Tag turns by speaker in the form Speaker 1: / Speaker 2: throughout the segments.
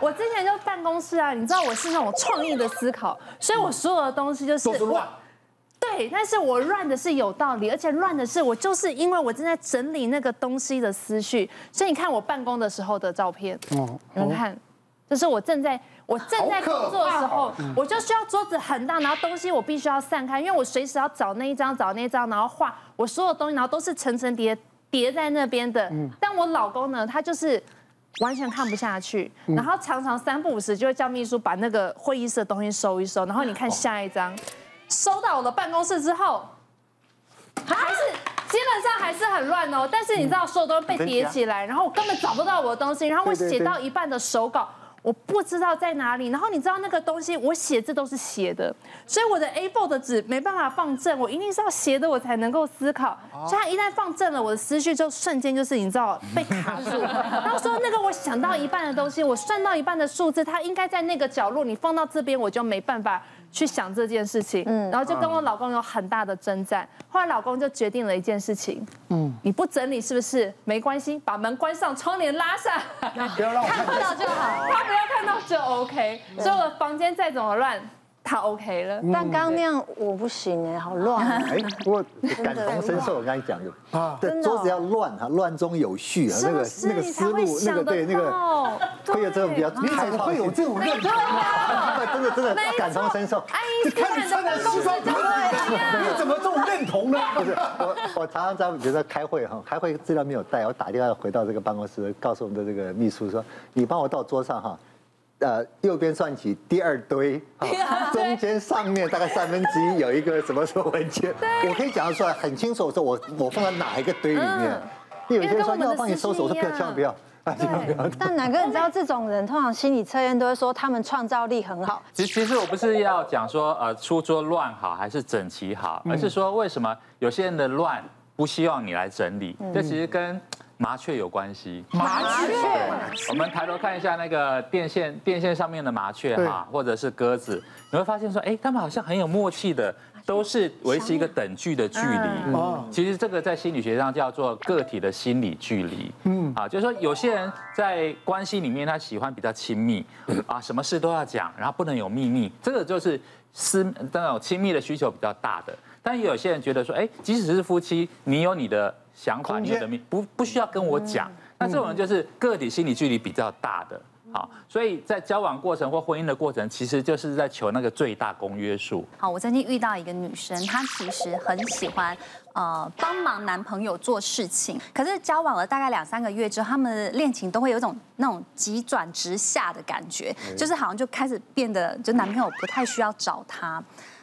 Speaker 1: 我之前就办公室啊，你知道我是那种创意的思考，所以我所有的东西就是乱。对，但是我乱的是有道理，而且乱的是我就是因为我正在整理那个东西的思绪，所以你看我办公的时候的照片，哦，你们看，就是我正在我正在工作的时候，我就需要桌子很大，然后东西我必须要散开，因为我随时要找那一张找那一张，然后画我所有东西，然后都是层层叠叠在那边的。但我老公呢，他就是。完全看不下去，然后常常三不五时就会叫秘书把那个会议室的东西收一收，然后你看下一张，收到我的办公室之后，还是基本上还是很乱哦。但是你知道，所有东西被叠起来，然后我根本找不到我的东西，然后我写到一半的手稿。我不知道在哪里，然后你知道那个东西，我写字都是斜的，所以我的 A4 的纸没办法放正，我一定是要斜的，我才能够思考。所以它一旦放正了，我的思绪就瞬间就是你知道被卡住。然后说那个我想到一半的东西，我算到一半的数字，它应该在那个角落，你放到这边我就没办法。去想这件事情，然后就跟我老公有很大的征战。后来老公就决定了一件事情，嗯，你不整理是不是？没关系，把门关上，窗帘拉上，
Speaker 2: 不要让我
Speaker 1: 看到就好，他不要看到就 OK。所以我的房间再怎么乱。他 OK 了，
Speaker 3: 但刚刚那样我不行哎，好乱。哎，
Speaker 2: 不过 感同身受，我刚才讲的啊，对，桌子要乱哈，乱中有序啊，那个那个思路，那个对那个会有这种比较开放，会有这种认同吗？真的真的感同身受。
Speaker 1: 你看你穿的西装，
Speaker 2: 你怎么这么认同呢？不是我，我常常在比如说开会哈，开会资料没有带，我打电话回到这个办公室，告诉我们的这个秘书说，你帮我到桌上哈。呃，右边算起第二堆，中间上面大概三分之一有一个什么什么文件，我可以讲得出来很清楚，说我我放在哪一个堆里面。有些人说要帮你收拾，我说不要，千万不要，千万不要。
Speaker 3: 但乃哥，你知道这种人通常心理测验都会说他们创造力很好。
Speaker 4: 其实其实我不是要讲说呃书桌乱好还是整齐好，而是说为什么有些人的乱不希望你来整理，这其实跟。麻雀有关系，
Speaker 1: 麻雀。
Speaker 4: 我们抬头看一下那个电线，电线上面的麻雀哈，或者是鸽子，你会发现说，哎，他们好像很有默契的，都是维持一个等距的距离。哦，其实这个在心理学上叫做个体的心理距离。嗯，啊，就是说有些人在关系里面他喜欢比较亲密，啊，什么事都要讲，然后不能有秘密，这个就是私那种亲密的需求比较大的。但也有些人觉得说，哎，即使是夫妻，你有你的。想法，你的命不不需要跟我讲，那这种人就是个体心理距离比较大的，好，所以在交往过程或婚姻的过程，其实就是在求那个最大公约数。
Speaker 5: 好，我曾经遇到一个女生，她其实很喜欢呃帮忙男朋友做事情，可是交往了大概两三个月之后，他们的恋情都会有一种那种急转直下的感觉，就是好像就开始变得就男朋友不太需要找她。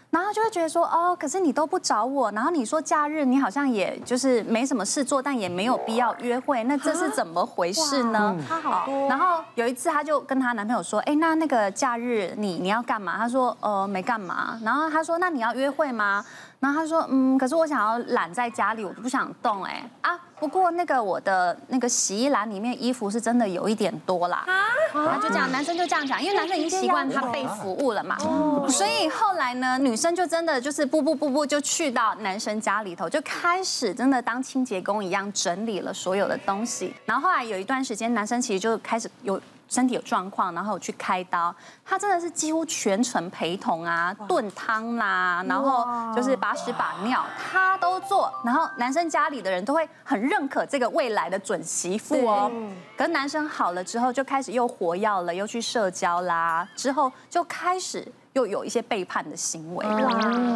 Speaker 5: 然后就会觉得说，哦，可是你都不找我，然后你说假日你好像也就是没什么事做，但也没有必要约会，那这是怎么回事呢？他好多。然后有一次，她就跟她男朋友说，哎，那那个假日你你要干嘛？他说，呃，没干嘛。然后他说，那你要约会吗？然后他说，嗯，可是我想要懒在家里，我都不想动，哎啊。不过那个我的那个洗衣篮里面衣服是真的有一点多啦。啊，他就这样，男生就这样讲，因为男生已经习惯他被服务了嘛。哦。所以后来呢，女生就真的就是不不不不就去到男生家里头，就开始真的当清洁工一样整理了所有的东西。然后后来有一段时间，男生其实就开始有。身体有状况，然后去开刀，他真的是几乎全程陪同啊，炖汤啦，然后就是把屎把尿他都做，然后男生家里的人都会很认可这个未来的准媳妇哦。跟男生好了之后，就开始又活跃了，又去社交啦，之后就开始。又有一些背叛的行为，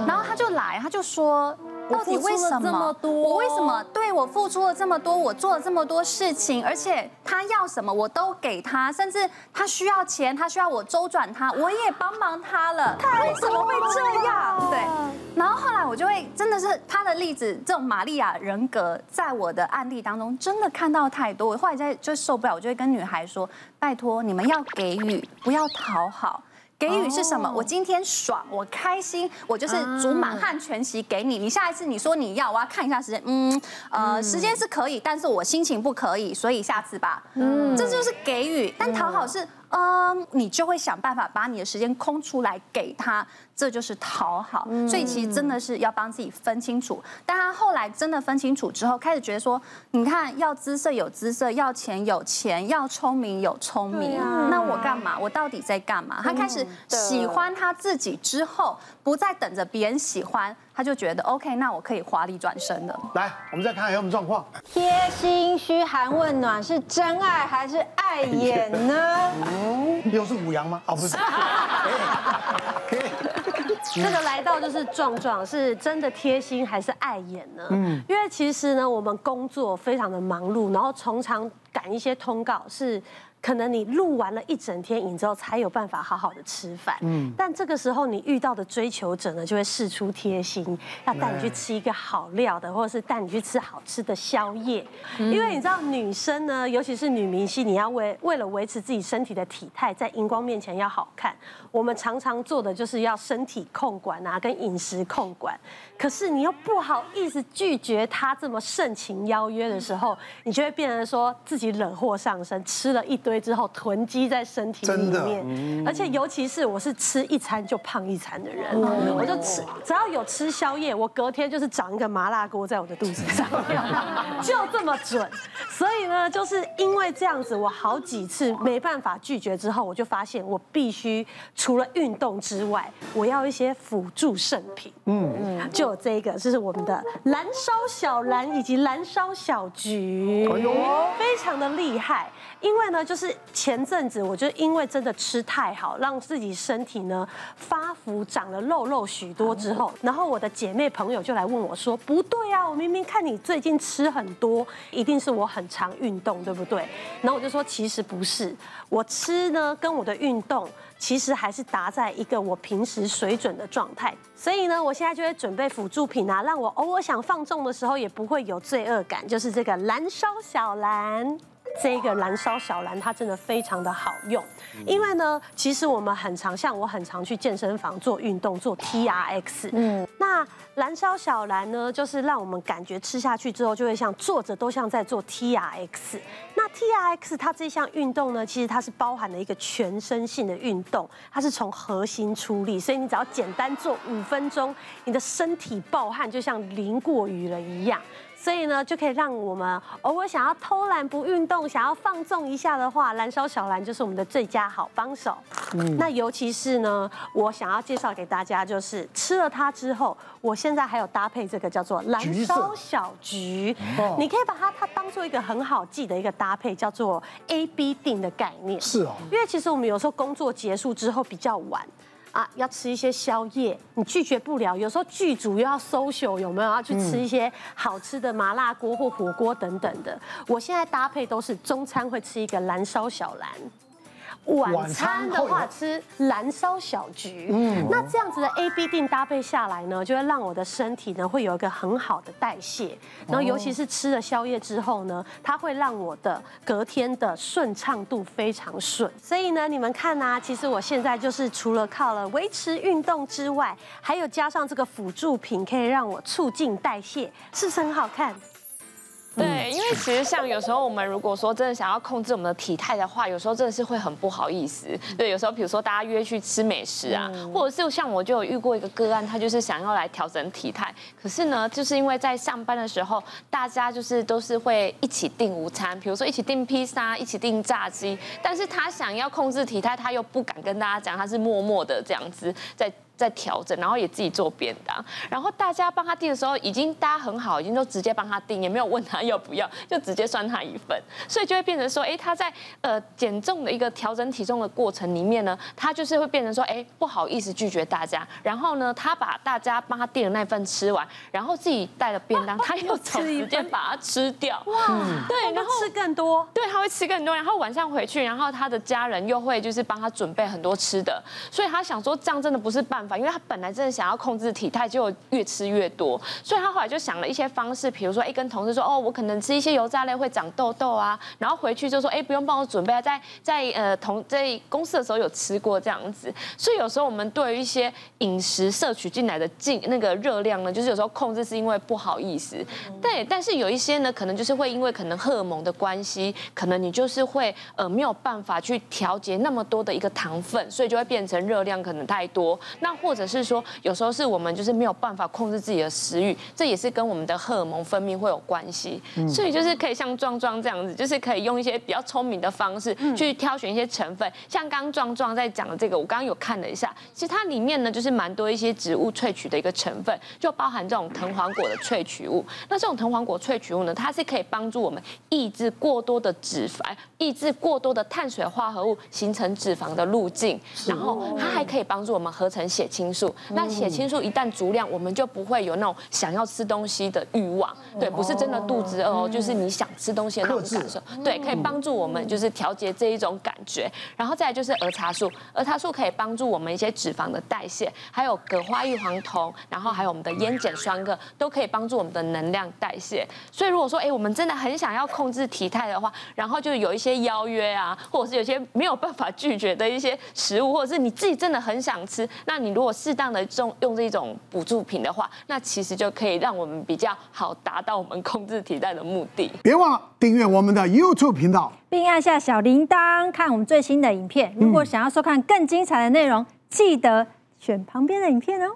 Speaker 5: 然后他就来，他就说，到底为什么？我为什么对我付出了这么多，我做了这么多事情，而且他要什么我都给他，甚至他需要钱，他需要我周转他，我也帮忙他了，他为什么会这样？对。然后后来我就会真的是他的例子，这种玛利亚人格，在我的案例当中真的看到太多。我后来在就受不了，我就会跟女孩说，拜托你们要给予，不要讨好。给予是什么？我今天爽，我开心，我就是煮满汉全席给你。你下一次你说你要，我要看一下时间。嗯，呃，时间是可以，但是我心情不可以，所以下次吧。嗯，这就是给予。但讨好是嗯，你就会想办法把你的时间空出来给他。这就是讨好，所以其实真的是要帮自己分清楚。但他后来真的分清楚之后，开始觉得说，你看要姿色有姿色，要钱有钱，要聪明有聪明，那我干嘛？我到底在干嘛？他开始喜欢他自己之后，不再等着别人喜欢，他就觉得 OK，那我可以华丽转身了。
Speaker 6: 来，我们再看看有什么状况。
Speaker 3: 贴心、嘘寒问暖是真爱还是爱眼呢？
Speaker 6: 嗯，又是五羊吗？哦，不是。
Speaker 7: 这个来到就是壮壮，是真的贴心还是碍眼呢？嗯，因为其实呢，我们工作非常的忙碌，然后常常赶一些通告是。可能你录完了一整天影之后，才有办法好好的吃饭。嗯，但这个时候你遇到的追求者呢，就会事出贴心，要带你去吃一个好料的，或者是带你去吃好吃的宵夜。因为你知道，女生呢，尤其是女明星，你要为为了维持自己身体的体态，在荧光面前要好看，我们常常做的就是要身体控管啊，跟饮食控管。可是你又不好意思拒绝他这么盛情邀约的时候，你就会变成说自己惹祸上身，吃了一堆。之后囤积在身体里面，而且尤其是我是吃一餐就胖一餐的人，我就吃只要有吃宵夜，我隔天就是长一个麻辣锅在我的肚子上，就这么准。所以呢，就是因为这样子，我好几次没办法拒绝之后，我就发现我必须除了运动之外，我要一些辅助圣品。嗯嗯，就有这个，这是我们的燃烧小蓝以及燃烧小橘，非常的厉害。因为呢，就是前阵子我就因为真的吃太好，让自己身体呢发福长了肉肉许多之后，然后我的姐妹朋友就来问我说：“不对啊，我明明看你最近吃很多，一定是我很常运动，对不对？”然后我就说：“其实不是，我吃呢跟我的运动其实还是达在一个我平时水准的状态。所以呢，我现在就会准备辅助品啊，让我偶尔想放纵的时候也不会有罪恶感，就是这个燃烧小蓝。”这个燃烧小蓝，它真的非常的好用，因为呢，其实我们很常，像我很常去健身房做运动，做 TRX。嗯，那燃烧小蓝呢，就是让我们感觉吃下去之后，就会像坐着都像在做 TRX。那 TRX 它这项运动呢，其实它是包含了一个全身性的运动，它是从核心出力，所以你只要简单做五分钟，你的身体暴汗就像淋过雨了一样。所以呢，就可以让我们偶尔想要偷懒不运动，想要放纵一下的话，燃烧小蓝就是我们的最佳好帮手。嗯，那尤其是呢，我想要介绍给大家，就是吃了它之后，我现在还有搭配这个叫做燃烧小橘，你可以把它它当做一个很好记的一个搭配，叫做 A B 定的概念。
Speaker 6: 是哦，
Speaker 7: 因为其实我们有时候工作结束之后比较晚。啊，要吃一些宵夜，你拒绝不了。有时候剧组又要 social，有没有要去吃一些好吃的麻辣锅或火锅等等的？我现在搭配都是中餐会吃一个蓝烧小蓝。晚餐的话吃燃烧小菊，嗯，那这样子的 A B 錠搭配下来呢，就会让我的身体呢会有一个很好的代谢，然后尤其是吃了宵夜之后呢，它会让我的隔天的顺畅度非常顺。所以呢，你们看啊，其实我现在就是除了靠了维持运动之外，还有加上这个辅助品，可以让我促进代谢，是不是很好看？
Speaker 8: 对，因为其实像有时候我们如果说真的想要控制我们的体态的话，有时候真的是会很不好意思。对，有时候比如说大家约去吃美食啊，或者是像我就有遇过一个个案，他就是想要来调整体态，可是呢，就是因为在上班的时候，大家就是都是会一起订午餐，比如说一起订披萨，一起订炸鸡，但是他想要控制体态，他又不敢跟大家讲，他是默默的这样子在。在调整，然后也自己做便当，然后大家帮他订的时候，已经大家很好，已经都直接帮他订，也没有问他要不要，就直接算他一份，所以就会变成说，哎，他在呃减重的一个调整体重的过程里面呢，他就是会变成说，哎，不好意思拒绝大家，然后呢，他把大家帮他订的那份吃完，然后自己带了便当，他又找时间把它吃掉，哇，对，然后
Speaker 7: 吃更多，
Speaker 8: 对，他会吃更多，然后晚上回去，然后他的家人又会就是帮他准备很多吃的，所以他想说这样真的不是办法。法，因为他本来真的想要控制体态，就越吃越多，所以他后来就想了一些方式，比如说，哎，跟同事说，哦，我可能吃一些油炸类会长痘痘啊，然后回去就说，哎，不用帮我准备，在在呃同在公司的时候有吃过这样子，所以有时候我们对于一些饮食摄取进来的进那个热量呢，就是有时候控制是因为不好意思，对，但是有一些呢，可能就是会因为可能荷尔蒙的关系，可能你就是会呃没有办法去调节那么多的一个糖分，所以就会变成热量可能太多。那或者是说，有时候是我们就是没有办法控制自己的食欲，这也是跟我们的荷尔蒙分泌会有关系。所以就是可以像壮壮这样子，就是可以用一些比较聪明的方式去挑选一些成分。像刚刚壮壮在讲的这个，我刚刚有看了一下，其实它里面呢就是蛮多一些植物萃取的一个成分，就包含这种藤黄果的萃取物。那这种藤黄果萃取物呢，它是可以帮助我们抑制过多的脂肪，抑制过多的碳水化合物形成脂肪的路径，然后它还可以帮助我们合成血清素。那血清素一旦足量，我们就不会有那种想要吃东西的欲望。对，不是真的肚子饿哦，就是你想吃东西的那种感受。对，可以帮助我们就是调节这一种感觉。然后再来就是儿茶素，儿茶素可以帮助我们一些脂肪的代谢，还有葛花异黄酮，然后还有我们的烟碱酸铬，都可以帮助我们的能量代谢。所以如果说哎，我们真的很想要控制体态的话，然后就有一些邀约啊，或者是有些没有办法拒绝的一些食物，或者是你自己真的很想吃，那你如果适当的用用这种补助品的话，那其实就可以让我们比较好达到我们控制体态的目的。
Speaker 6: 别忘了订阅我们的 YouTube 频道，
Speaker 3: 并按下小铃铛看我们最新的影片。如果想要收看更精彩的内容，记得选旁边的影片哦。